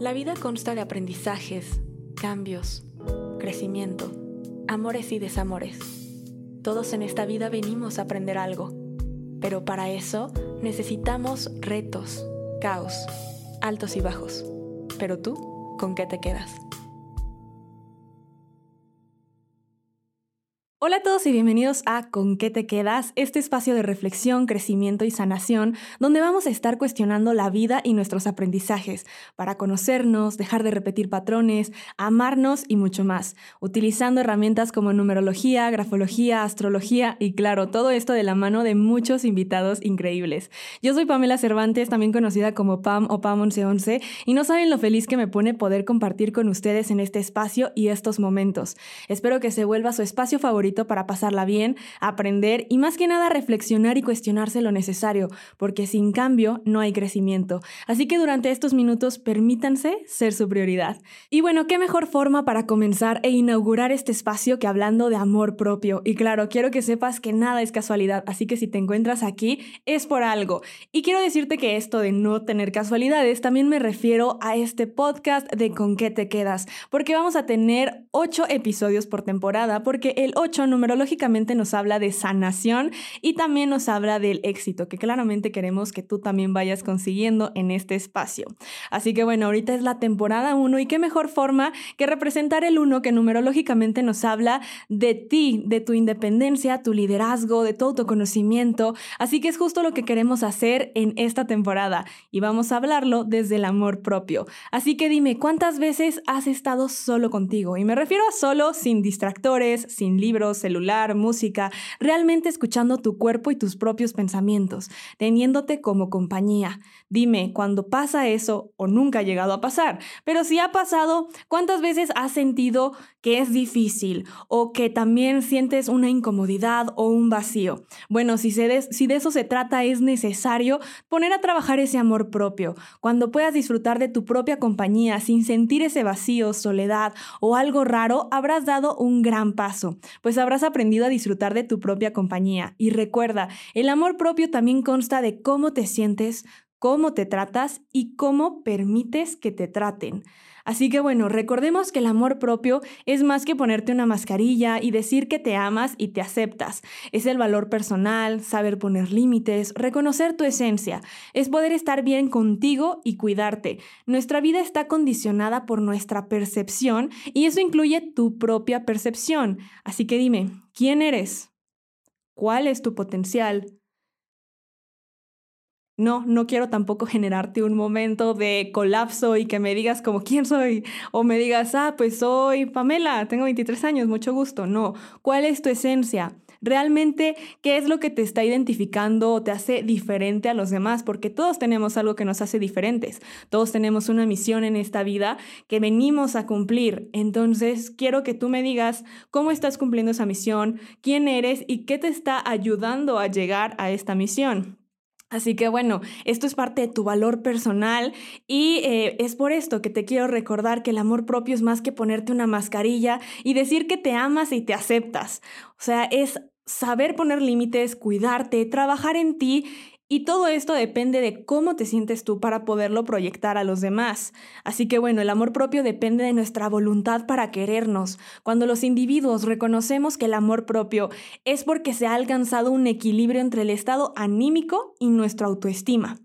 La vida consta de aprendizajes, cambios, crecimiento, amores y desamores. Todos en esta vida venimos a aprender algo, pero para eso necesitamos retos, caos, altos y bajos. Pero tú, ¿con qué te quedas? Hola a todos y bienvenidos a ¿Con qué te quedas? Este espacio de reflexión, crecimiento y sanación, donde vamos a estar cuestionando la vida y nuestros aprendizajes para conocernos, dejar de repetir patrones, amarnos y mucho más, utilizando herramientas como numerología, grafología, astrología y claro, todo esto de la mano de muchos invitados increíbles. Yo soy Pamela Cervantes, también conocida como Pam o Pam 1111, y no saben lo feliz que me pone poder compartir con ustedes en este espacio y estos momentos. Espero que se vuelva su espacio favorito para pasarla bien, aprender y más que nada reflexionar y cuestionarse lo necesario, porque sin cambio no hay crecimiento. Así que durante estos minutos permítanse ser su prioridad. Y bueno, qué mejor forma para comenzar e inaugurar este espacio que hablando de amor propio. Y claro, quiero que sepas que nada es casualidad, así que si te encuentras aquí es por algo. Y quiero decirte que esto de no tener casualidades también me refiero a este podcast de con qué te quedas, porque vamos a tener ocho episodios por temporada, porque el 8 numerológicamente nos habla de sanación y también nos habla del éxito, que claramente queremos que tú también vayas consiguiendo en este espacio. Así que bueno, ahorita es la temporada 1 y qué mejor forma que representar el 1 que numerológicamente nos habla de ti, de tu independencia, tu liderazgo, de todo tu conocimiento. Así que es justo lo que queremos hacer en esta temporada y vamos a hablarlo desde el amor propio. Así que dime, ¿cuántas veces has estado solo contigo? Y me refiero a solo sin distractores, sin libros, celular, música, realmente escuchando tu cuerpo y tus propios pensamientos, teniéndote como compañía. Dime, cuando pasa eso o nunca ha llegado a pasar, pero si ha pasado, ¿cuántas veces has sentido que es difícil o que también sientes una incomodidad o un vacío? Bueno, si, de, si de eso se trata, es necesario poner a trabajar ese amor propio. Cuando puedas disfrutar de tu propia compañía sin sentir ese vacío, soledad o algo raro, habrás dado un gran paso, pues habrás aprendido a disfrutar de tu propia compañía. Y recuerda, el amor propio también consta de cómo te sientes, cómo te tratas y cómo permites que te traten. Así que bueno, recordemos que el amor propio es más que ponerte una mascarilla y decir que te amas y te aceptas. Es el valor personal, saber poner límites, reconocer tu esencia. Es poder estar bien contigo y cuidarte. Nuestra vida está condicionada por nuestra percepción y eso incluye tu propia percepción. Así que dime, ¿quién eres? ¿Cuál es tu potencial? No, no quiero tampoco generarte un momento de colapso y que me digas como quién soy o me digas, ah, pues soy Pamela, tengo 23 años, mucho gusto. No, ¿cuál es tu esencia? Realmente, ¿qué es lo que te está identificando o te hace diferente a los demás? Porque todos tenemos algo que nos hace diferentes. Todos tenemos una misión en esta vida que venimos a cumplir. Entonces, quiero que tú me digas cómo estás cumpliendo esa misión, quién eres y qué te está ayudando a llegar a esta misión. Así que bueno, esto es parte de tu valor personal y eh, es por esto que te quiero recordar que el amor propio es más que ponerte una mascarilla y decir que te amas y te aceptas. O sea, es saber poner límites, cuidarte, trabajar en ti y todo esto depende de cómo te sientes tú para poderlo proyectar a los demás. Así que bueno, el amor propio depende de nuestra voluntad para querernos. Cuando los individuos reconocemos que el amor propio es porque se ha alcanzado un equilibrio entre el estado anímico y nuestra autoestima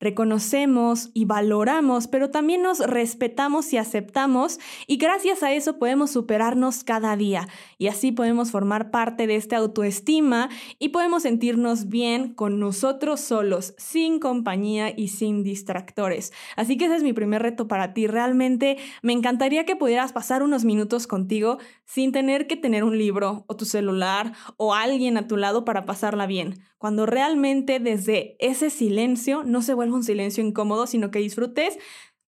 reconocemos y valoramos, pero también nos respetamos y aceptamos y gracias a eso podemos superarnos cada día y así podemos formar parte de esta autoestima y podemos sentirnos bien con nosotros solos, sin compañía y sin distractores. Así que ese es mi primer reto para ti. Realmente me encantaría que pudieras pasar unos minutos contigo sin tener que tener un libro o tu celular o alguien a tu lado para pasarla bien. Cuando realmente desde ese silencio no se vuelve un silencio incómodo, sino que disfrutes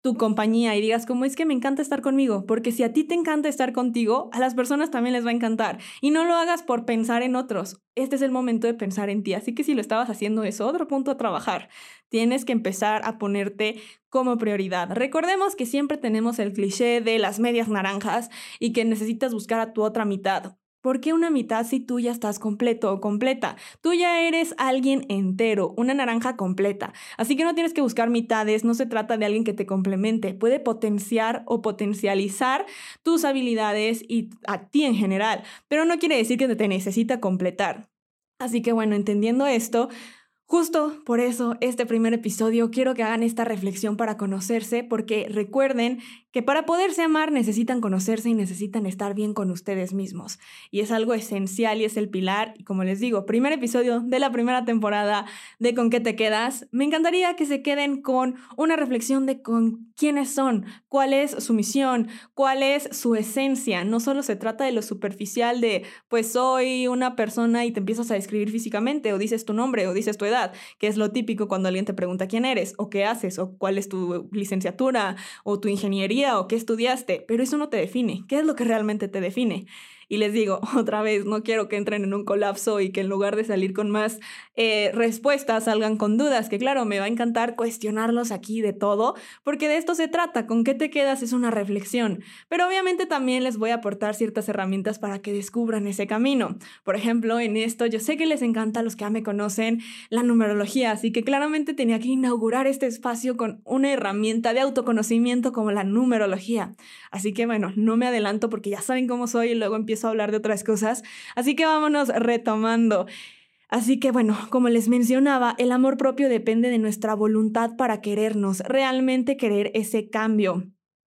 tu compañía y digas como es que me encanta estar conmigo, porque si a ti te encanta estar contigo, a las personas también les va a encantar. Y no lo hagas por pensar en otros. Este es el momento de pensar en ti. Así que si lo estabas haciendo es otro punto a trabajar. Tienes que empezar a ponerte como prioridad. Recordemos que siempre tenemos el cliché de las medias naranjas y que necesitas buscar a tu otra mitad ¿Por qué una mitad si tú ya estás completo o completa? Tú ya eres alguien entero, una naranja completa. Así que no tienes que buscar mitades, no se trata de alguien que te complemente, puede potenciar o potencializar tus habilidades y a ti en general, pero no quiere decir que te necesita completar. Así que bueno, entendiendo esto, Justo por eso, este primer episodio quiero que hagan esta reflexión para conocerse, porque recuerden que para poderse amar necesitan conocerse y necesitan estar bien con ustedes mismos. Y es algo esencial y es el pilar. Y como les digo, primer episodio de la primera temporada de Con qué te quedas. Me encantaría que se queden con una reflexión de con quiénes son, cuál es su misión, cuál es su esencia. No solo se trata de lo superficial de, pues soy una persona y te empiezas a describir físicamente o dices tu nombre o dices tu edad, que es lo típico cuando alguien te pregunta quién eres o qué haces o cuál es tu licenciatura o tu ingeniería o qué estudiaste, pero eso no te define. ¿Qué es lo que realmente te define? Y les digo otra vez, no quiero que entren en un colapso y que en lugar de salir con más eh, respuestas salgan con dudas, que claro, me va a encantar cuestionarlos aquí de todo, porque de esto se trata, con qué te quedas es una reflexión, pero obviamente también les voy a aportar ciertas herramientas para que descubran ese camino. Por ejemplo, en esto yo sé que les encanta a los que ya me conocen la numerología, así que claramente tenía que inaugurar este espacio con una herramienta de autoconocimiento como la numerología. Así que bueno, no me adelanto porque ya saben cómo soy y luego empiezo a hablar de otras cosas. Así que vámonos retomando. Así que bueno, como les mencionaba, el amor propio depende de nuestra voluntad para querernos, realmente querer ese cambio.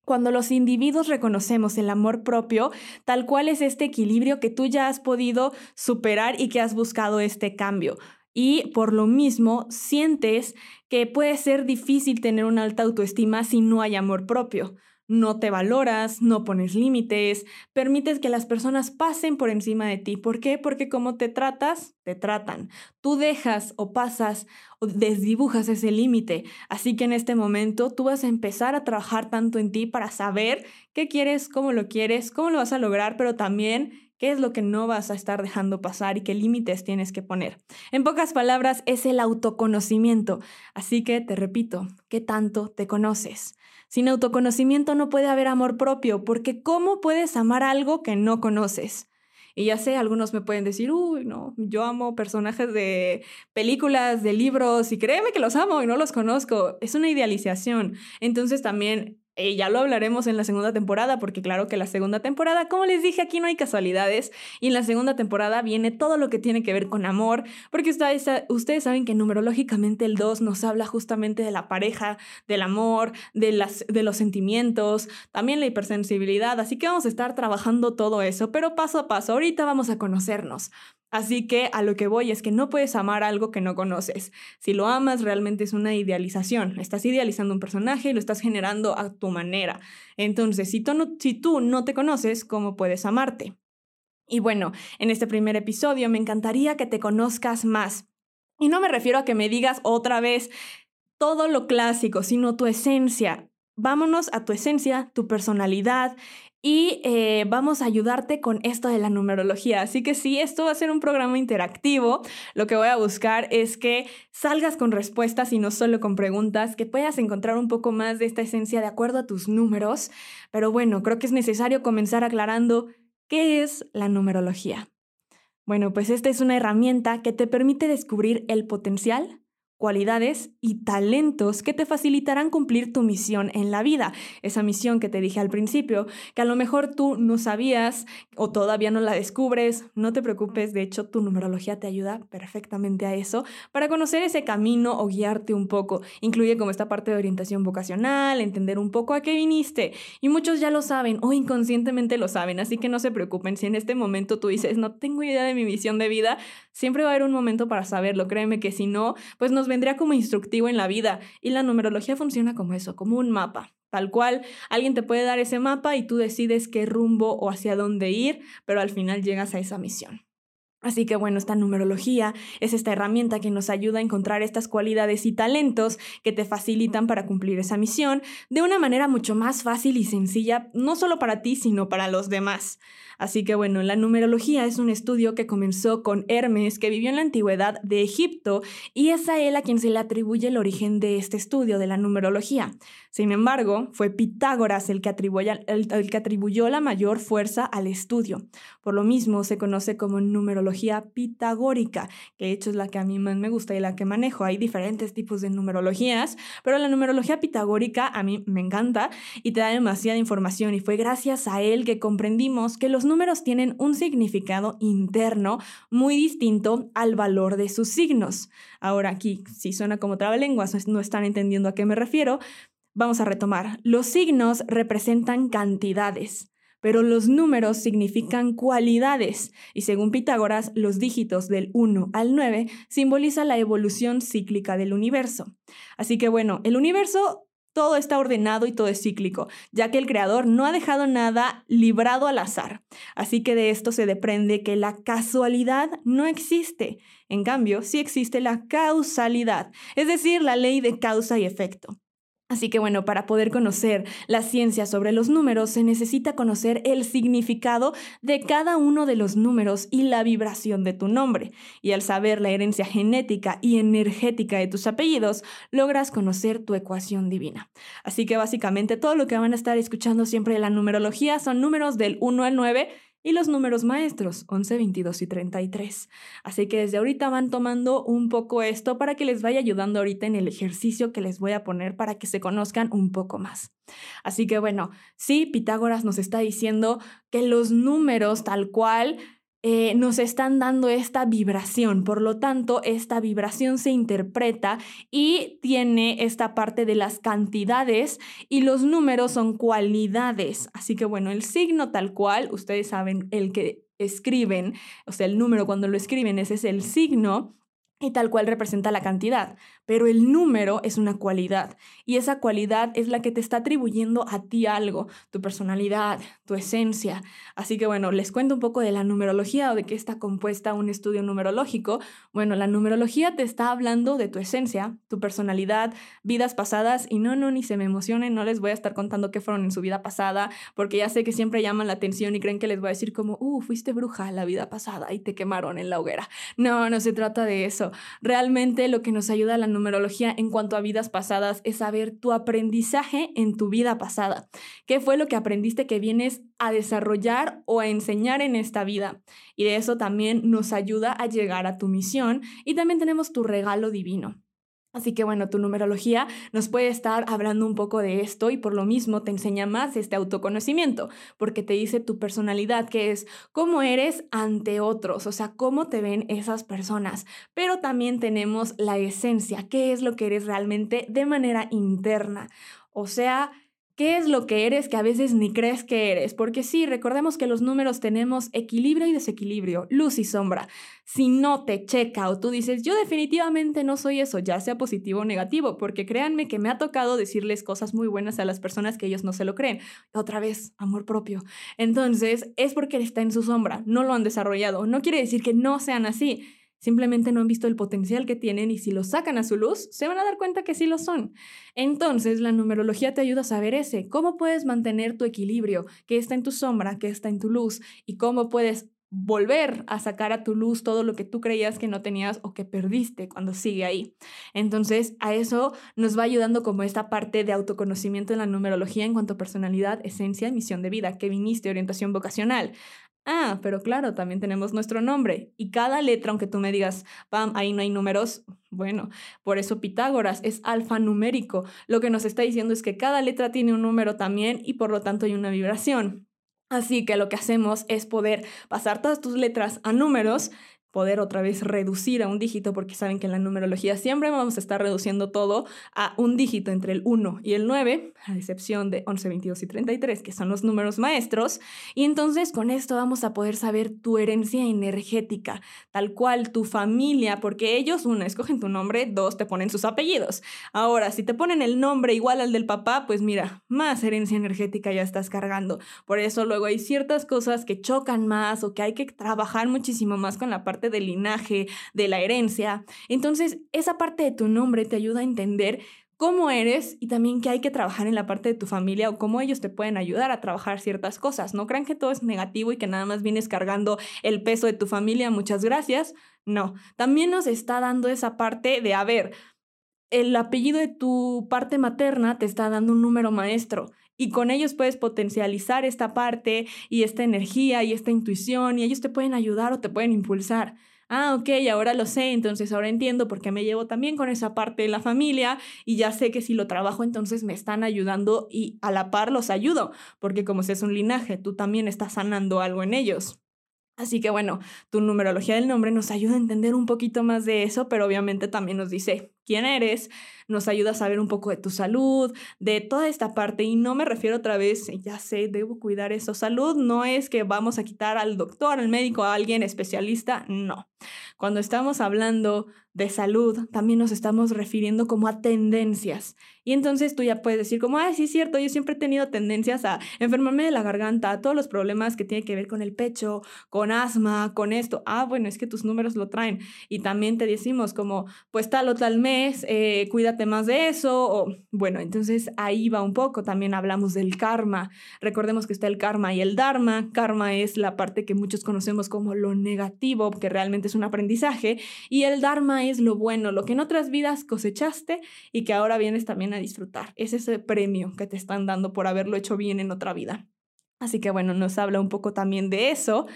Cuando los individuos reconocemos el amor propio, tal cual es este equilibrio que tú ya has podido superar y que has buscado este cambio. Y por lo mismo, sientes que puede ser difícil tener una alta autoestima si no hay amor propio no te valoras, no pones límites, permites que las personas pasen por encima de ti. ¿Por qué? Porque como te tratas, te tratan. Tú dejas o pasas o desdibujas ese límite. Así que en este momento tú vas a empezar a trabajar tanto en ti para saber qué quieres, cómo lo quieres, cómo lo vas a lograr, pero también qué es lo que no vas a estar dejando pasar y qué límites tienes que poner. En pocas palabras, es el autoconocimiento. Así que te repito, ¿qué tanto te conoces? Sin autoconocimiento no puede haber amor propio, porque ¿cómo puedes amar algo que no conoces? Y ya sé, algunos me pueden decir, uy, no, yo amo personajes de películas, de libros, y créeme que los amo y no los conozco. Es una idealización. Entonces también eh, ya lo hablaremos en la segunda temporada, porque claro que la segunda temporada, como les dije, aquí no hay casualidades. Y en la segunda temporada viene todo lo que tiene que ver con amor, porque ustedes, saben que numerológicamente el 2 nos habla justamente de la pareja, del amor, de, de los sentimientos, también la hipersensibilidad. Así que vamos a estar trabajando todo eso, pero paso a paso. Ahorita vamos a conocernos. Así que a lo que voy es que no puedes amar algo que no conoces. Si lo amas, realmente es una idealización. Estás idealizando un personaje y lo estás generando a tu manera. Entonces, si tú no, te conoces, ¿cómo puedes amarte? Y bueno, en este primer episodio me encantaría que te conozcas más. Y no me refiero a que me digas otra vez todo lo clásico, sino tu esencia. Vámonos a tu esencia, tu personalidad y eh, vamos a ayudarte con esto de la numerología. Así que sí, esto va a ser un programa interactivo. Lo que voy a buscar es que salgas con respuestas y no solo con preguntas, que puedas encontrar un poco más de esta esencia de acuerdo a tus números. Pero bueno, creo que es necesario comenzar aclarando qué es la numerología. Bueno, pues esta es una herramienta que te permite descubrir el potencial cualidades y talentos que te facilitarán cumplir tu misión en la vida. Esa misión que te dije al principio, que a lo mejor tú no sabías o todavía no la descubres, no te preocupes, de hecho tu numerología te ayuda perfectamente a eso, para conocer ese camino o guiarte un poco. Incluye como esta parte de orientación vocacional, entender un poco a qué viniste. Y muchos ya lo saben o inconscientemente lo saben, así que no se preocupen si en este momento tú dices, no tengo idea de mi misión de vida, siempre va a haber un momento para saberlo, créeme que si no, pues nos vendría como instructivo en la vida. Y la numerología funciona como eso, como un mapa. Tal cual, alguien te puede dar ese mapa y tú decides qué rumbo o hacia dónde ir, pero al final llegas a esa misión. Así que bueno, esta numerología es esta herramienta que nos ayuda a encontrar estas cualidades y talentos que te facilitan para cumplir esa misión de una manera mucho más fácil y sencilla, no solo para ti, sino para los demás. Así que bueno, la numerología es un estudio que comenzó con Hermes, que vivió en la antigüedad de Egipto, y es a él a quien se le atribuye el origen de este estudio de la numerología. Sin embargo, fue Pitágoras el que, atribuyó, la mayor fuerza al estudio. Por lo mismo, se conoce como numerología pitagórica, que de hecho es la que a mí más me gusta y la que manejo. Hay diferentes tipos de numerologías, pero la numerología pitagórica a mí me encanta y te da demasiada información y fue gracias a él que comprendimos que los números tienen un significado interno muy distinto al valor de sus signos. Ahora aquí, si suena como trabalenguas, no están entendiendo a qué me refiero, vamos a retomar. Los signos representan cantidades pero los números significan cualidades y según Pitágoras, los dígitos del 1 al 9 simbolizan la evolución cíclica del universo. Así que bueno, el universo todo está ordenado y todo es cíclico, ya que el creador no ha dejado nada librado al azar. Así que de esto se deprende que la casualidad no existe. En cambio, sí existe la causalidad, es decir, la ley de causa y efecto. Así que bueno, para poder conocer la ciencia sobre los números se necesita conocer el significado de cada uno de los números y la vibración de tu nombre. Y al saber la herencia genética y energética de tus apellidos, logras conocer tu ecuación divina. Así que básicamente todo lo que van a estar escuchando siempre de la numerología son números del 1 al 9 y los números maestros, 11, 22 y 33. Así que desde ahorita van tomando un poco esto para que les vaya ayudando ahorita en el ejercicio que les voy a poner para que se conozcan un poco más. Así que bueno, sí, Pitágoras nos está diciendo que los números tal cual eh, nos están dando esta vibración. Por lo tanto, esta vibración se interpreta y tiene esta parte de las cantidades y los números son cualidades. Así que bueno, el signo tal cual, ustedes saben, el que escriben, o sea, el número cuando lo escriben, ese es el signo y tal cual representa la cantidad, pero el número es una cualidad y esa cualidad es la que te está atribuyendo a ti algo, tu personalidad, tu esencia. Así que bueno, les cuento un poco de la numerología o de qué está compuesta un estudio numerológico. Bueno, la numerología te está hablando de tu esencia, tu personalidad, vidas pasadas y no, no, ni se me emocionen, no les voy a estar contando qué fueron en su vida pasada, porque ya sé que siempre llaman la atención y creen que les voy a decir como, uh, fuiste bruja la vida pasada y te quemaron en la hoguera. No, no se trata de eso. Realmente lo que nos ayuda la numerología en cuanto a vidas pasadas es saber tu aprendizaje en tu vida pasada. ¿Qué fue lo que aprendiste que vienes a desarrollar o a enseñar en esta vida? Y de eso también nos ayuda a llegar a tu misión y también tenemos tu regalo divino. Así que bueno, tu numerología nos puede estar hablando un poco de esto y por lo mismo te enseña más este autoconocimiento, porque te dice tu personalidad, que es cómo eres ante otros, o sea, cómo te ven esas personas. Pero también tenemos la esencia, qué es lo que eres realmente de manera interna. O sea, ¿Qué es lo que eres que a veces ni crees que eres? Porque sí, recordemos que los números tenemos equilibrio y desequilibrio, luz y sombra. Si no te checa o tú dices, yo definitivamente no soy eso, ya sea positivo o negativo, porque créanme que me ha tocado decirles cosas muy buenas a las personas que ellos no se lo creen. Otra vez, amor propio. Entonces, es porque está en su sombra, no lo han desarrollado. No quiere decir que no sean así Simplemente no han visto el potencial que tienen y si lo sacan a su luz, se van a dar cuenta que sí lo son. Entonces, la numerología te ayuda a saber ese, cómo puedes mantener tu equilibrio, qué está en tu sombra, qué está en tu luz y cómo puedes volver a sacar a tu luz todo lo que tú creías que no tenías o que perdiste cuando sigue ahí. Entonces, a eso nos va ayudando como esta parte de autoconocimiento en la numerología en cuanto a personalidad, esencia misión de vida, que viniste, orientación vocacional. Ah, pero claro, también tenemos nuestro nombre. Y cada letra, aunque tú me digas, pam, ahí no hay números, bueno, por eso Pitágoras es alfanumérico. Lo que nos está diciendo es que cada letra tiene un número también y por lo tanto hay una vibración. Así que lo que hacemos es poder pasar todas tus letras a números poder otra vez reducir a un dígito, porque saben que en la numerología siempre vamos a estar reduciendo todo a un dígito entre el 1 y el 9, a excepción de 11, 22 y 33, que son los números maestros. Y entonces con esto vamos a poder saber tu herencia energética, tal cual tu familia, porque ellos, uno, escogen tu nombre, dos, te ponen sus apellidos. Ahora, si te ponen el nombre igual al del papá, pues mira, más herencia energética ya estás cargando. Por eso luego hay ciertas cosas que chocan más o que hay que trabajar muchísimo más con la del linaje, de la herencia. Entonces, esa parte de tu nombre te ayuda a entender cómo eres y también que hay que trabajar en la parte de tu familia o cómo ellos te pueden ayudar a trabajar ciertas cosas. No crean que todo es negativo y que nada más vienes cargando el peso de tu familia, muchas gracias. No, también nos está dando esa parte de, a ver, el apellido de tu parte materna te está dando un número maestro y con ellos puedes potencializar esta parte y esta energía y esta intuición y ellos te pueden ayudar o te pueden impulsar. Ah, ok, ahora lo sé, entonces ahora entiendo por qué me llevo también con esa parte de la familia y ya sé que si lo trabajo entonces me están ayudando y a la par los ayudo, porque como si es un linaje, tú también estás sanando algo en ellos. Así que bueno, tu numerología del nombre nos ayuda a entender un poquito más de eso, pero obviamente también nos dice quién eres, nos ayuda a saber un poco de tu salud, de toda esta parte. Y no me refiero otra vez, ya sé, debo cuidar eso. Salud no es que vamos a quitar al doctor, al médico, a alguien especialista, no. Cuando estamos hablando de salud, también nos estamos refiriendo como a tendencias. Y entonces tú ya puedes decir como, ah, sí es cierto, yo siempre he tenido tendencias a enfermarme de la garganta, a todos los problemas que tienen que ver con el pecho, con asma, con esto. Ah, bueno, es que tus números lo traen. Y también te decimos como, pues tal o tal mes, eh, cuídate más de eso. O, bueno, entonces ahí va un poco. También hablamos del karma. Recordemos que está el karma y el dharma. Karma es la parte que muchos conocemos como lo negativo, que realmente es un aprendizaje. Y el dharma es lo bueno, lo que en otras vidas cosechaste y que ahora vienes también a disfrutar. Es ese premio que te están dando por haberlo hecho bien en otra vida. Así que bueno, nos habla un poco también de eso.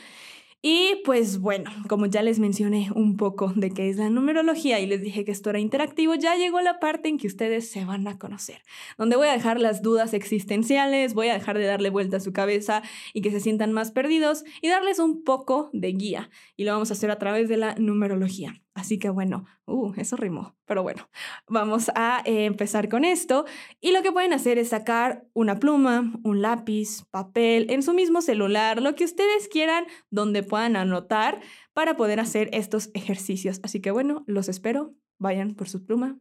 Y pues bueno, como ya les mencioné un poco de qué es la numerología y les dije que esto era interactivo, ya llegó la parte en que ustedes se van a conocer, donde voy a dejar las dudas existenciales, voy a dejar de darle vuelta a su cabeza y que se sientan más perdidos y darles un poco de guía. Y lo vamos a hacer a través de la numerología. Así que bueno, uh, eso rimó, pero bueno, vamos a empezar con esto. Y lo que pueden hacer es sacar una pluma, un lápiz, papel, en su mismo celular, lo que ustedes quieran, donde puedan anotar para poder hacer estos ejercicios. Así que bueno, los espero. Vayan por su pluma.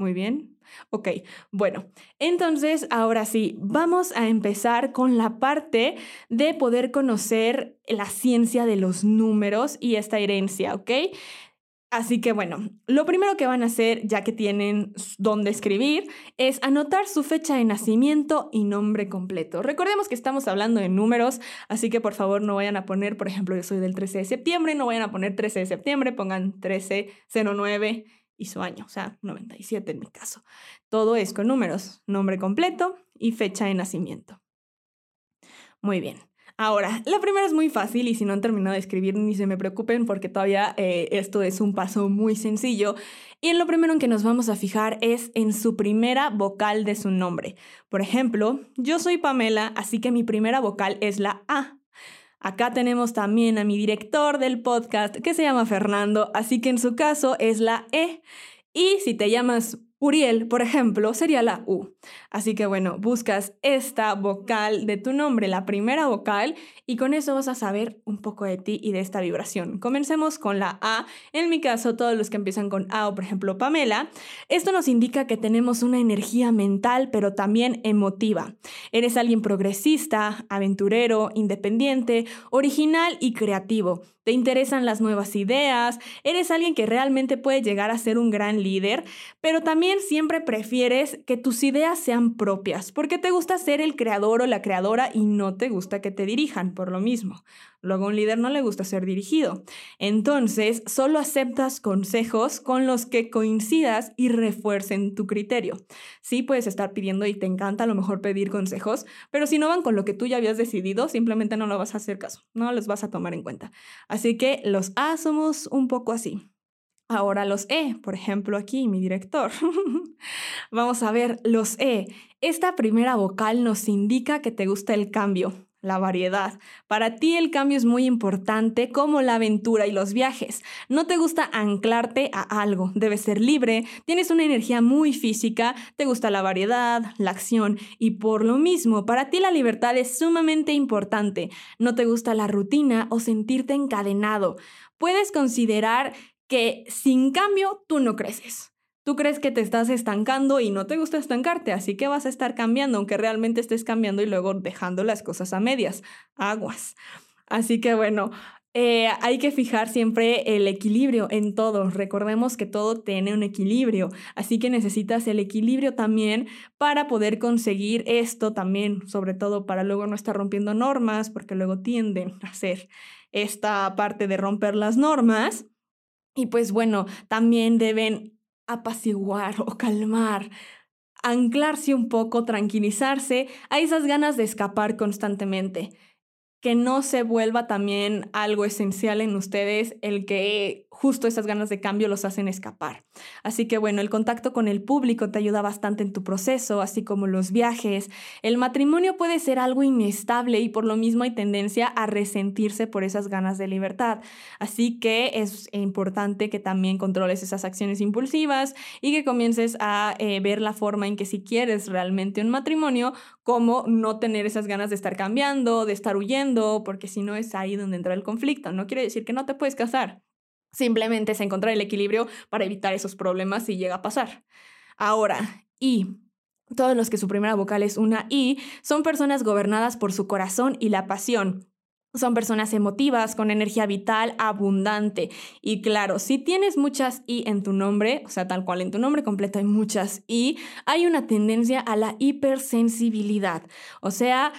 Muy bien. Ok, bueno, entonces ahora sí, vamos a empezar con la parte de poder conocer la ciencia de los números y esta herencia, ¿ok? Así que bueno, lo primero que van a hacer, ya que tienen dónde escribir, es anotar su fecha de nacimiento y nombre completo. Recordemos que estamos hablando de números, así que por favor no vayan a poner, por ejemplo, yo soy del 13 de septiembre, no vayan a poner 13 de septiembre, pongan 1309 y su año, o sea, 97 en mi caso. Todo es con números, nombre completo y fecha de nacimiento. Muy bien. Ahora, la primera es muy fácil y si no han terminado de escribir ni se me preocupen porque todavía eh, esto es un paso muy sencillo. Y en lo primero en que nos vamos a fijar es en su primera vocal de su nombre. Por ejemplo, yo soy Pamela, así que mi primera vocal es la A. Acá tenemos también a mi director del podcast que se llama Fernando, así que en su caso es la E. Y si te llamas Uriel, por ejemplo, sería la U. Así que bueno, buscas esta vocal de tu nombre, la primera vocal, y con eso vas a saber un poco de ti y de esta vibración. Comencemos con la A. En mi caso, todos los que empiezan con A o por ejemplo Pamela, esto nos indica que tenemos una energía mental, pero también emotiva. Eres alguien progresista, aventurero, independiente, original y creativo te interesan las nuevas ideas, eres alguien que realmente puede llegar a ser un gran líder, pero también siempre prefieres que tus ideas sean propias, porque te gusta ser el creador o la creadora y no te gusta que te dirijan por lo mismo. Luego a un líder no le gusta ser dirigido. Entonces, solo aceptas consejos con los que coincidas y refuercen tu criterio. Sí, puedes estar pidiendo y te encanta a lo mejor pedir consejos, pero si no van con lo que tú ya habías decidido, simplemente no lo vas a hacer caso, no los vas a tomar en cuenta. Así que los A somos un poco así. Ahora los E, por ejemplo aquí mi director. Vamos a ver los E. Esta primera vocal nos indica que te gusta el cambio, la variedad. Para ti el cambio es muy importante como la aventura y los viajes. No te gusta anclarte a algo, debes ser libre, tienes una energía muy física, te gusta la variedad, la acción y por lo mismo, para ti la libertad es sumamente importante. No te gusta la rutina o sentirte encadenado. Puedes considerar que sin cambio tú no creces. Tú crees que te estás estancando y no te gusta estancarte, así que vas a estar cambiando, aunque realmente estés cambiando y luego dejando las cosas a medias. Aguas. Así que bueno, eh, hay que fijar siempre el equilibrio en todo. Recordemos que todo tiene un equilibrio, así que necesitas el equilibrio también para poder conseguir esto también, sobre todo para luego no estar rompiendo normas, porque luego tienden a hacer esta parte de romper las normas. Y pues bueno, también deben apaciguar o calmar, anclarse un poco, tranquilizarse a esas ganas de escapar constantemente. Que no se vuelva también algo esencial en ustedes el que justo esas ganas de cambio los hacen escapar. Así que bueno, el contacto con el público te ayuda bastante en tu proceso, así como los viajes. El matrimonio puede ser algo inestable y por lo mismo hay tendencia a resentirse por esas ganas de libertad. Así que es importante que también controles esas acciones impulsivas y que comiences a eh, ver la forma en que si quieres realmente un matrimonio, como no tener esas ganas de estar cambiando, de estar huyendo porque si no es ahí donde entra el conflicto. No quiere decir que no te puedes casar. Simplemente es encontrar el equilibrio para evitar esos problemas si llega a pasar. Ahora, y todos los que su primera vocal es una I son personas gobernadas por su corazón y la pasión. Son personas emotivas, con energía vital abundante. Y claro, si tienes muchas I en tu nombre, o sea, tal cual en tu nombre completo hay muchas I, hay una tendencia a la hipersensibilidad. O sea,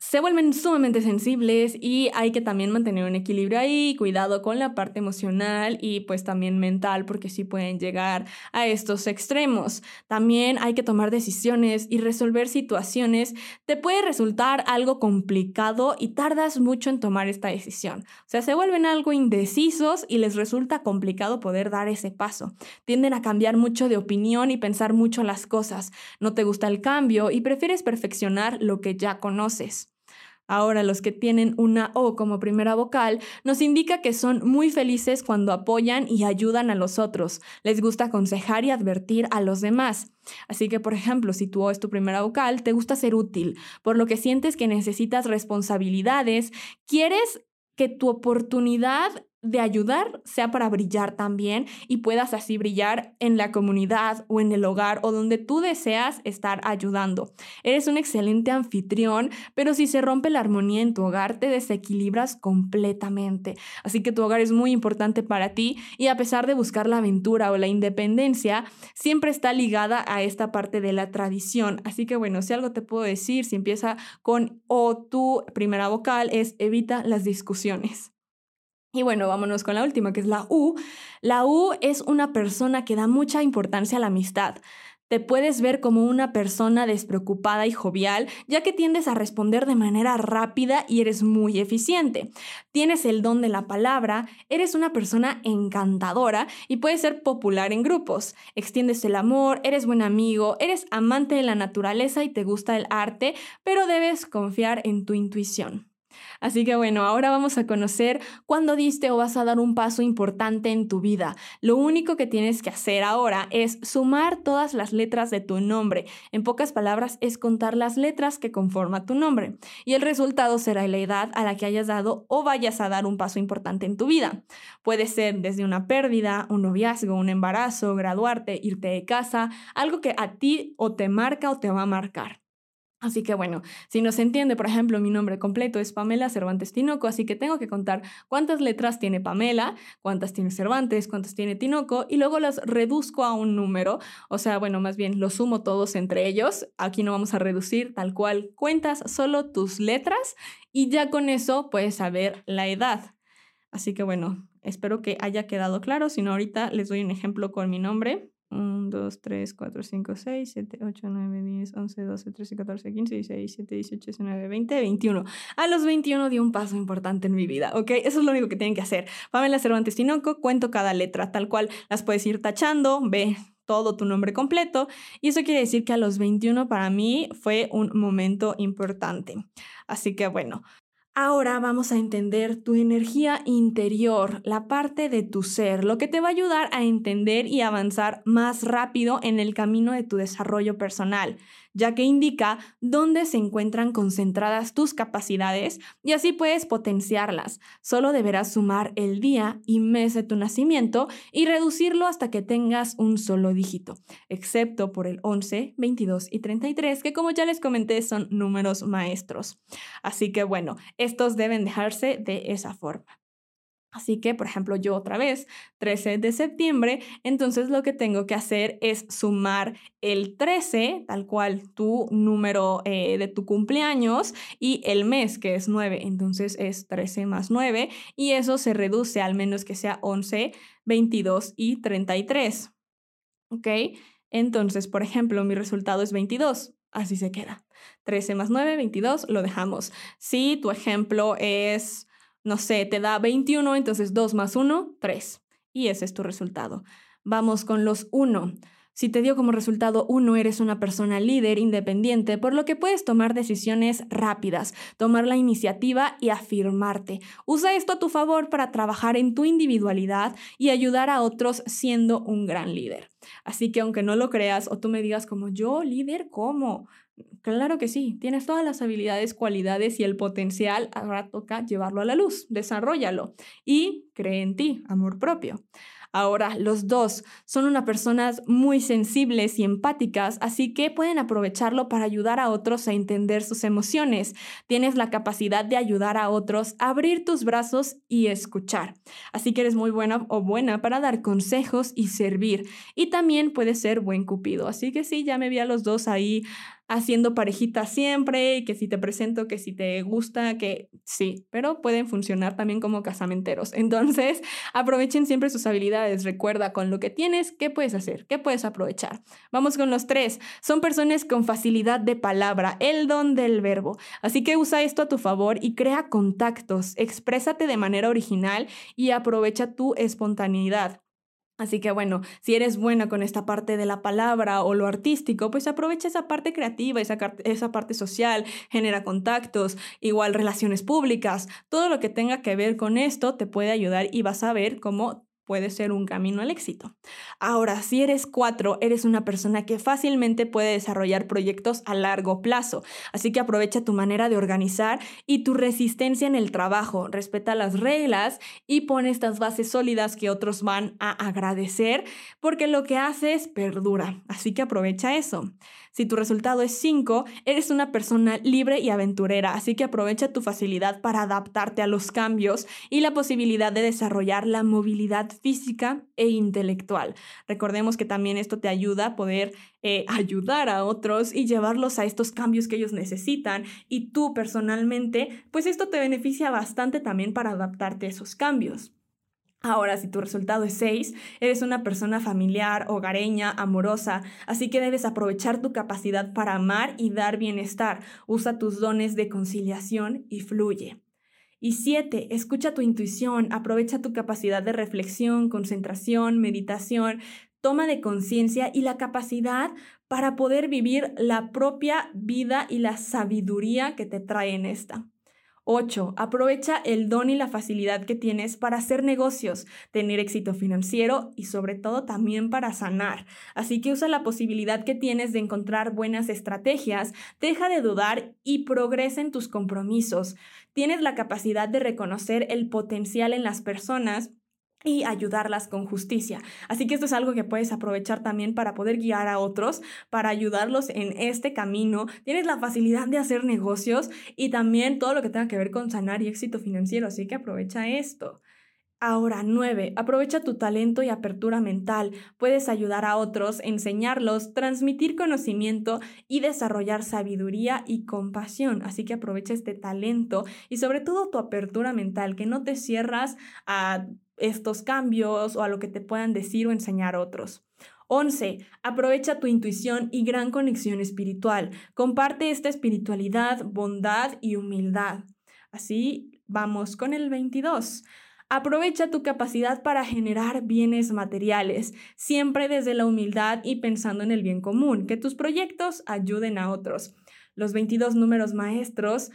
se vuelven sumamente sensibles y hay que también mantener un equilibrio ahí, cuidado con la parte emocional y pues también mental porque sí pueden llegar a estos extremos. También hay que tomar decisiones y resolver situaciones. Te puede resultar algo complicado y tardas mucho en tomar esta decisión. O sea, se vuelven algo indecisos y les resulta complicado poder dar ese paso. Tienden a cambiar mucho de opinión y pensar mucho las cosas. No te gusta el cambio y prefieres perfeccionar lo que ya conoces. Ahora, los que tienen una O como primera vocal nos indica que son muy felices cuando apoyan y ayudan a los otros. Les gusta aconsejar y advertir a los demás. Así que, por ejemplo, si tu O es tu primera vocal, te gusta ser útil, por lo que sientes que necesitas responsabilidades, quieres que tu oportunidad de ayudar sea para brillar también y puedas así brillar en la comunidad o en el hogar o donde tú deseas estar ayudando. Eres un excelente anfitrión, pero si se rompe la armonía en tu hogar te desequilibras completamente. Así que tu hogar es muy importante para ti y a pesar de buscar la aventura o la independencia, siempre está ligada a esta parte de la tradición. Así que bueno, si algo te puedo decir, si empieza con o tu primera vocal es evita las discusiones. Y bueno, vámonos con la última, que es la U. La U es una persona que da mucha importancia a la amistad. Te puedes ver como una persona despreocupada y jovial, ya que tiendes a responder de manera rápida y eres muy eficiente. Tienes el don de la palabra, eres una persona encantadora y puedes ser popular en grupos. Extiendes el amor, eres buen amigo, eres amante de la naturaleza y te gusta el arte, pero debes confiar en tu intuición. Así que bueno, ahora vamos a conocer cuándo diste o vas a dar un paso importante en tu vida. Lo único que tienes que hacer ahora es sumar todas las letras de tu nombre. En pocas palabras, es contar las letras que conforman tu nombre. Y el resultado será la edad a la que hayas dado o vayas a dar un paso importante en tu vida. Puede ser desde una pérdida, un noviazgo, un embarazo, graduarte, irte de casa, algo que a ti o te marca o te va a marcar. Así que bueno, si no se entiende, por ejemplo, mi nombre completo es Pamela Cervantes Tinoco, así que tengo que contar cuántas letras tiene Pamela, cuántas tiene Cervantes, cuántas tiene Tinoco, y luego las reduzco a un número, o sea, bueno, más bien los sumo todos entre ellos. Aquí no vamos a reducir tal cual, cuentas solo tus letras y ya con eso puedes saber la edad. Así que bueno, espero que haya quedado claro, si no ahorita les doy un ejemplo con mi nombre. 1, 2, 3, 4, 5, 6, 7, 8, 9, 10, 11, 12, 13, 14, 15, 16, 17, 18, 19, 20, 21. A los 21 di un paso importante en mi vida, ¿ok? Eso es lo único que tienen que hacer. Pamela Cervantes Tinoco, cuento cada letra, tal cual las puedes ir tachando, ve todo tu nombre completo. Y eso quiere decir que a los 21 para mí fue un momento importante. Así que bueno, Ahora vamos a entender tu energía interior, la parte de tu ser, lo que te va a ayudar a entender y avanzar más rápido en el camino de tu desarrollo personal ya que indica dónde se encuentran concentradas tus capacidades y así puedes potenciarlas. Solo deberás sumar el día y mes de tu nacimiento y reducirlo hasta que tengas un solo dígito, excepto por el 11, 22 y 33, que como ya les comenté son números maestros. Así que bueno, estos deben dejarse de esa forma. Así que, por ejemplo, yo otra vez, 13 de septiembre, entonces lo que tengo que hacer es sumar el 13, tal cual tu número eh, de tu cumpleaños, y el mes, que es 9, entonces es 13 más 9, y eso se reduce al menos que sea 11, 22 y 33. ¿Ok? Entonces, por ejemplo, mi resultado es 22, así se queda. 13 más 9, 22, lo dejamos. Si tu ejemplo es no sé, te da 21, entonces 2 más 1, 3. Y ese es tu resultado. Vamos con los 1. Si te dio como resultado 1, eres una persona líder independiente, por lo que puedes tomar decisiones rápidas, tomar la iniciativa y afirmarte. Usa esto a tu favor para trabajar en tu individualidad y ayudar a otros siendo un gran líder. Así que aunque no lo creas o tú me digas como yo, líder, ¿cómo? Claro que sí, tienes todas las habilidades, cualidades y el potencial, ahora toca llevarlo a la luz, desarrollalo y cree en ti, amor propio. Ahora, los dos son unas personas muy sensibles y empáticas, así que pueden aprovecharlo para ayudar a otros a entender sus emociones. Tienes la capacidad de ayudar a otros, abrir tus brazos y escuchar. Así que eres muy buena o buena para dar consejos y servir. Y también puedes ser buen cupido. Así que sí, ya me vi a los dos ahí haciendo parejita siempre, que si te presento, que si te gusta, que sí, pero pueden funcionar también como casamenteros. Entonces, aprovechen siempre sus habilidades. Recuerda con lo que tienes, ¿qué puedes hacer? ¿Qué puedes aprovechar? Vamos con los tres. Son personas con facilidad de palabra, el don del verbo. Así que usa esto a tu favor y crea contactos. Exprésate de manera original y aprovecha tu espontaneidad. Así que bueno, si eres buena con esta parte de la palabra o lo artístico, pues aprovecha esa parte creativa, esa, esa parte social, genera contactos, igual relaciones públicas, todo lo que tenga que ver con esto te puede ayudar y vas a ver cómo puede ser un camino al éxito. Ahora, si eres cuatro, eres una persona que fácilmente puede desarrollar proyectos a largo plazo, así que aprovecha tu manera de organizar y tu resistencia en el trabajo, respeta las reglas y pone estas bases sólidas que otros van a agradecer porque lo que haces perdura, así que aprovecha eso. Si tu resultado es 5, eres una persona libre y aventurera, así que aprovecha tu facilidad para adaptarte a los cambios y la posibilidad de desarrollar la movilidad física e intelectual. Recordemos que también esto te ayuda a poder eh, ayudar a otros y llevarlos a estos cambios que ellos necesitan y tú personalmente, pues esto te beneficia bastante también para adaptarte a esos cambios. Ahora, si tu resultado es 6, eres una persona familiar, hogareña, amorosa, así que debes aprovechar tu capacidad para amar y dar bienestar. Usa tus dones de conciliación y fluye. Y 7, escucha tu intuición, aprovecha tu capacidad de reflexión, concentración, meditación, toma de conciencia y la capacidad para poder vivir la propia vida y la sabiduría que te trae en esta. 8. Aprovecha el don y la facilidad que tienes para hacer negocios, tener éxito financiero y sobre todo también para sanar. Así que usa la posibilidad que tienes de encontrar buenas estrategias, deja de dudar y progresa en tus compromisos. Tienes la capacidad de reconocer el potencial en las personas y ayudarlas con justicia. Así que esto es algo que puedes aprovechar también para poder guiar a otros, para ayudarlos en este camino. Tienes la facilidad de hacer negocios y también todo lo que tenga que ver con sanar y éxito financiero, así que aprovecha esto. Ahora, nueve, aprovecha tu talento y apertura mental. Puedes ayudar a otros, enseñarlos, transmitir conocimiento y desarrollar sabiduría y compasión. Así que aprovecha este talento y sobre todo tu apertura mental, que no te cierras a estos cambios o a lo que te puedan decir o enseñar otros. 11. Aprovecha tu intuición y gran conexión espiritual. Comparte esta espiritualidad, bondad y humildad. Así vamos con el 22. Aprovecha tu capacidad para generar bienes materiales, siempre desde la humildad y pensando en el bien común, que tus proyectos ayuden a otros. Los 22 números maestros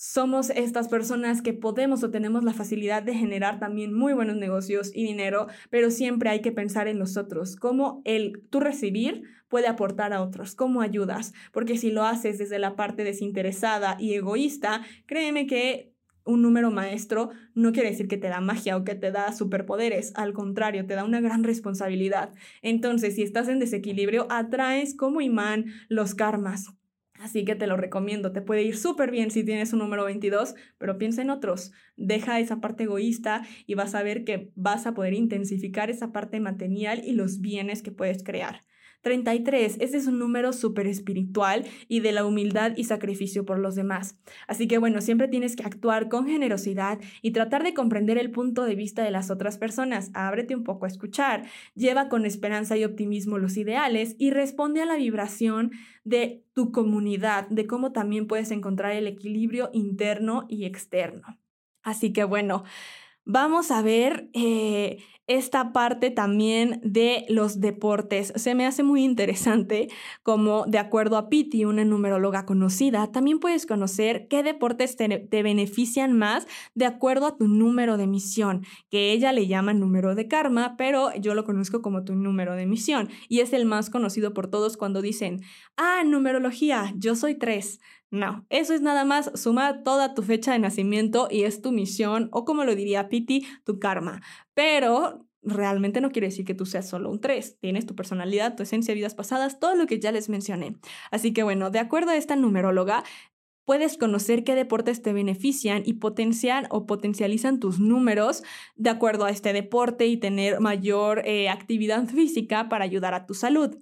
somos estas personas que podemos o tenemos la facilidad de generar también muy buenos negocios y dinero, pero siempre hay que pensar en los otros, cómo el tú recibir puede aportar a otros, cómo ayudas, porque si lo haces desde la parte desinteresada y egoísta, créeme que un número maestro no quiere decir que te da magia o que te da superpoderes, al contrario, te da una gran responsabilidad. Entonces, si estás en desequilibrio, atraes como imán los karmas. Así que te lo recomiendo, te puede ir súper bien si tienes un número 22, pero piensa en otros, deja esa parte egoísta y vas a ver que vas a poder intensificar esa parte material y los bienes que puedes crear. 33, ese es un número súper espiritual y de la humildad y sacrificio por los demás. Así que bueno, siempre tienes que actuar con generosidad y tratar de comprender el punto de vista de las otras personas. Ábrete un poco a escuchar, lleva con esperanza y optimismo los ideales y responde a la vibración de tu comunidad, de cómo también puedes encontrar el equilibrio interno y externo. Así que bueno, vamos a ver eh, esta parte también de los deportes. Se me hace muy interesante como de acuerdo a Piti, una numeróloga conocida, también puedes conocer qué deportes te, te, benefician más de acuerdo a tu número de misión, que ella le llama número de karma, pero yo lo conozco como tu número de misión y es el más conocido por todos cuando dicen, ah, numerología, yo soy tres. No, eso es nada más sumar toda tu fecha de nacimiento y es tu misión o como lo diría Piti, tu karma. Pero realmente no quiere decir que tú seas solo un 3. Tienes tu personalidad, tu esencia, vidas pasadas, todo lo que ya les mencioné. Así que bueno, de acuerdo a esta numeróloga, puedes conocer qué deportes te benefician y potencian o potencializan tus números de acuerdo a este deporte y tener mayor eh, actividad física para ayudar a tu salud.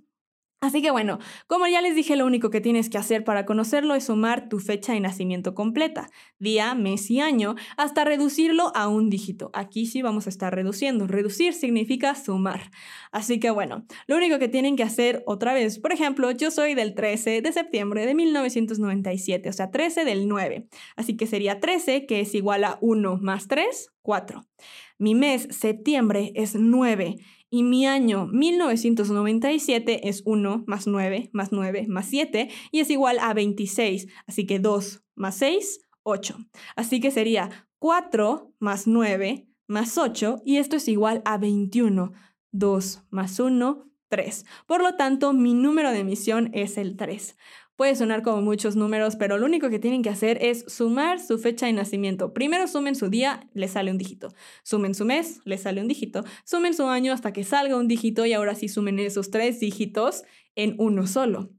Así que bueno, como ya les dije, lo único que tienes que hacer para conocerlo es sumar tu fecha de nacimiento completa, día, mes y año, hasta reducirlo a un dígito. Aquí sí vamos a estar reduciendo. Reducir significa sumar. Así que bueno, lo único que tienen que hacer otra vez, por ejemplo, yo soy del 13 de septiembre de 1997, o sea, 13 del 9. Así que sería 13, que es igual a 1 más 3, 4. Mi mes, septiembre, es 9 y mi año 1997 es 1 más 9 más 9 más 7 y es igual a 26. Así que 2 más 6, 8. Así que sería 4 más 9 más 8 y esto es igual a 21. 2 más 1, 3. Por lo tanto, mi número de emisión es el 3. Puede sonar como muchos números, pero lo único que tienen que hacer es sumar su fecha de nacimiento. Primero sumen su día, les sale un dígito. Sumen su mes, les sale un dígito. Sumen su año hasta que salga un dígito y ahora sí sumen esos tres dígitos en uno solo.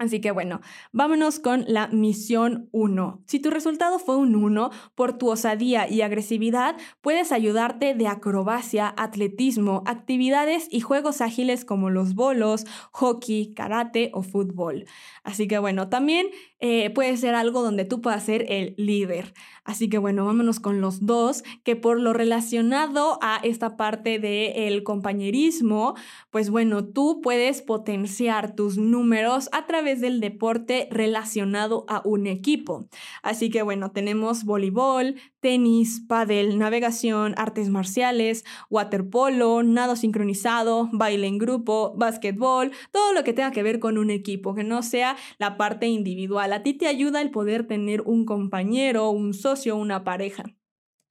Así que bueno, vámonos con la misión 1. Si tu resultado fue un 1, por tu osadía y agresividad, puedes ayudarte de acrobacia, atletismo, actividades y juegos ágiles como los bolos, hockey, karate o fútbol. Así que bueno, también eh, puede ser algo donde tú puedas ser el líder. Así que bueno, vámonos con los dos, que por lo relacionado a esta parte del compañerismo, pues bueno, tú puedes potenciar tus números a través del deporte relacionado a un equipo. Así que bueno, tenemos voleibol, tenis, pádel, navegación, artes marciales, waterpolo, nado sincronizado, baile en grupo, básquetbol, todo lo que tenga que ver con un equipo, que no sea la parte individual. A ti te ayuda el poder tener un compañero, un socio, una pareja.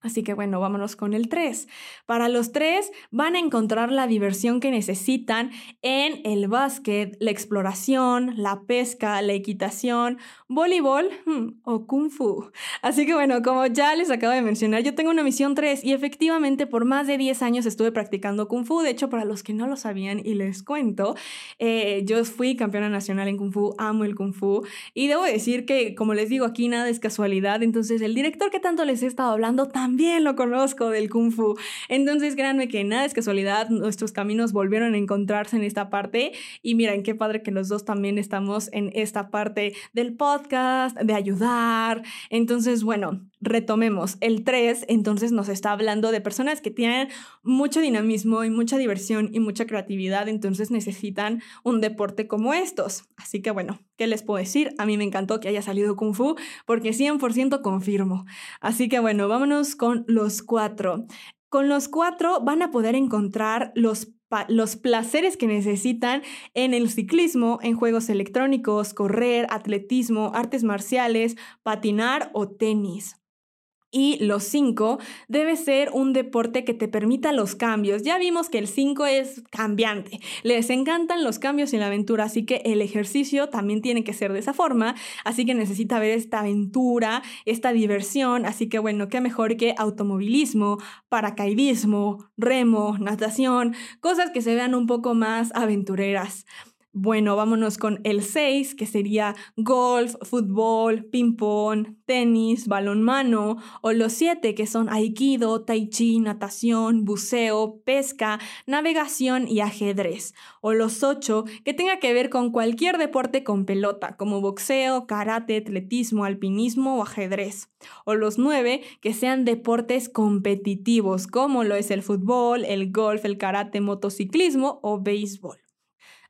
Así que bueno, vámonos con el 3. Para los 3 van a encontrar la diversión que necesitan en el básquet, la exploración, la pesca, la equitación, voleibol hmm, o kung fu. Así que bueno, como ya les acabo de mencionar, yo tengo una misión 3 y efectivamente por más de 10 años estuve practicando kung fu. De hecho, para los que no lo sabían y les cuento, eh, yo fui campeona nacional en kung fu, amo el kung fu y debo decir que, como les digo, aquí nada es casualidad. Entonces, el director que tanto les he estado hablando también también lo conozco del kung fu. Entonces, créanme que nada es casualidad, nuestros caminos volvieron a encontrarse en esta parte y miren qué padre que los dos también estamos en esta parte del podcast, de ayudar. Entonces, bueno, retomemos. El 3 entonces nos está hablando de personas que tienen mucho dinamismo y mucha diversión y mucha creatividad, entonces necesitan un deporte como estos. Así que bueno, ¿qué les puedo decir? A mí me encantó que haya salido Kung Fu porque 100% confirmo. Así que bueno, vámonos con los cuatro. Con los cuatro van a poder encontrar los, los, placeres que necesitan en el ciclismo, en juegos electrónicos, correr, atletismo, artes marciales, patinar o tenis. Y los cinco debe ser un deporte que te permita los cambios. Ya vimos que el 5 es cambiante. Les encantan los cambios y la aventura, así que el ejercicio también tiene que ser de esa forma. Así que necesita ver esta aventura, esta diversión. Así que bueno, qué mejor que automovilismo, paracaidismo, remo, natación, cosas que se vean un poco más aventureras. Bueno, vámonos con el 6, que sería golf, fútbol, ping-pong, tenis, balonmano, o los 7, que son aikido, tai chi, natación, buceo, pesca, navegación y ajedrez, o los 8, que tenga que ver con cualquier deporte con pelota, como boxeo, karate, atletismo, alpinismo o ajedrez, o los 9, que sean deportes competitivos, como lo es el fútbol, el golf, el karate, motociclismo o béisbol.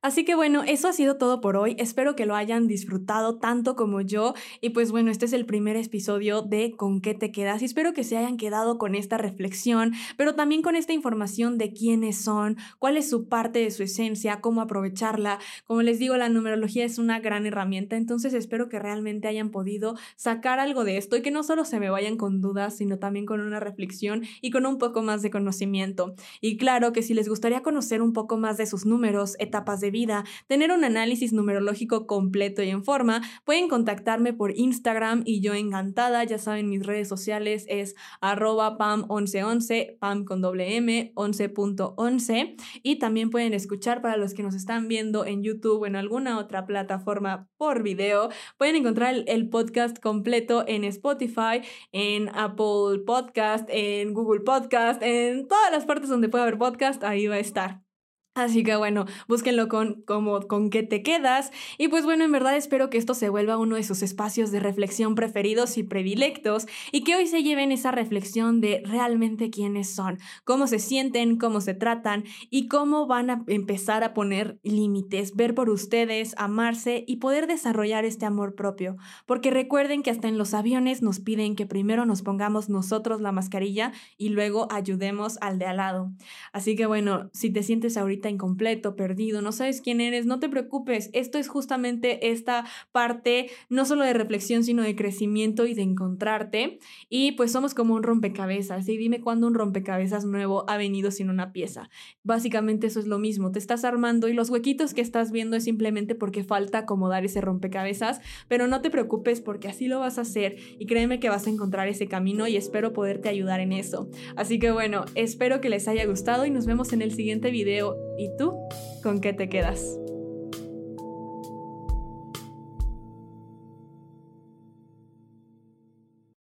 Así que bueno, eso ha sido todo por hoy. Espero que lo hayan disfrutado tanto como yo. Y pues bueno, este es el primer episodio de ¿Con qué te quedas? Y espero que se hayan quedado con esta reflexión, pero también con esta información de quiénes son, cuál es su parte de su esencia, cómo aprovecharla. Como les digo, la numerología es una gran herramienta, entonces espero que realmente hayan podido sacar algo de esto y que no solo se me vayan con dudas, sino también con una reflexión y con un poco más de conocimiento. Y claro que si les gustaría conocer un poco más de sus números, etapas de vida, tener un análisis numerológico completo y en forma, pueden contactarme por Instagram y yo encantada, ya saben, mis redes sociales es arroba pam1111, pam con doble m, 11.11 y también pueden escuchar para los que nos están viendo en YouTube o en alguna otra plataforma por video, pueden encontrar el, el podcast completo en Spotify, en Apple Podcast, en Google Podcast, en todas las partes donde pueda haber podcast, ahí va a estar. Así que bueno, búsquenlo con, como, con qué te quedas. Y pues bueno, en verdad espero que esto se vuelva uno de sus espacios de reflexión preferidos y predilectos y que hoy se lleven esa reflexión de realmente quiénes son, cómo se sienten, cómo se tratan y cómo van a empezar a poner límites, ver por ustedes, amarse y poder desarrollar este amor propio. Porque recuerden que hasta en los aviones nos piden que primero nos pongamos nosotros la mascarilla y luego ayudemos al de al lado. Así que bueno, si te sientes ahorita incompleto, perdido, no sabes quién eres, no te preocupes. Esto es justamente esta parte no solo de reflexión, sino de crecimiento y de encontrarte. Y pues somos como un rompecabezas. Y dime cuándo un rompecabezas nuevo ha venido sin una pieza. Básicamente eso es lo mismo. Te estás armando y los huequitos que estás viendo es simplemente porque falta acomodar ese rompecabezas. Pero no te preocupes porque así lo vas a hacer. Y créeme que vas a encontrar ese camino y espero poderte ayudar en eso. Así que bueno, espero que les haya gustado y nos vemos en el siguiente video ¿Y tú? ¿Con qué te quedas?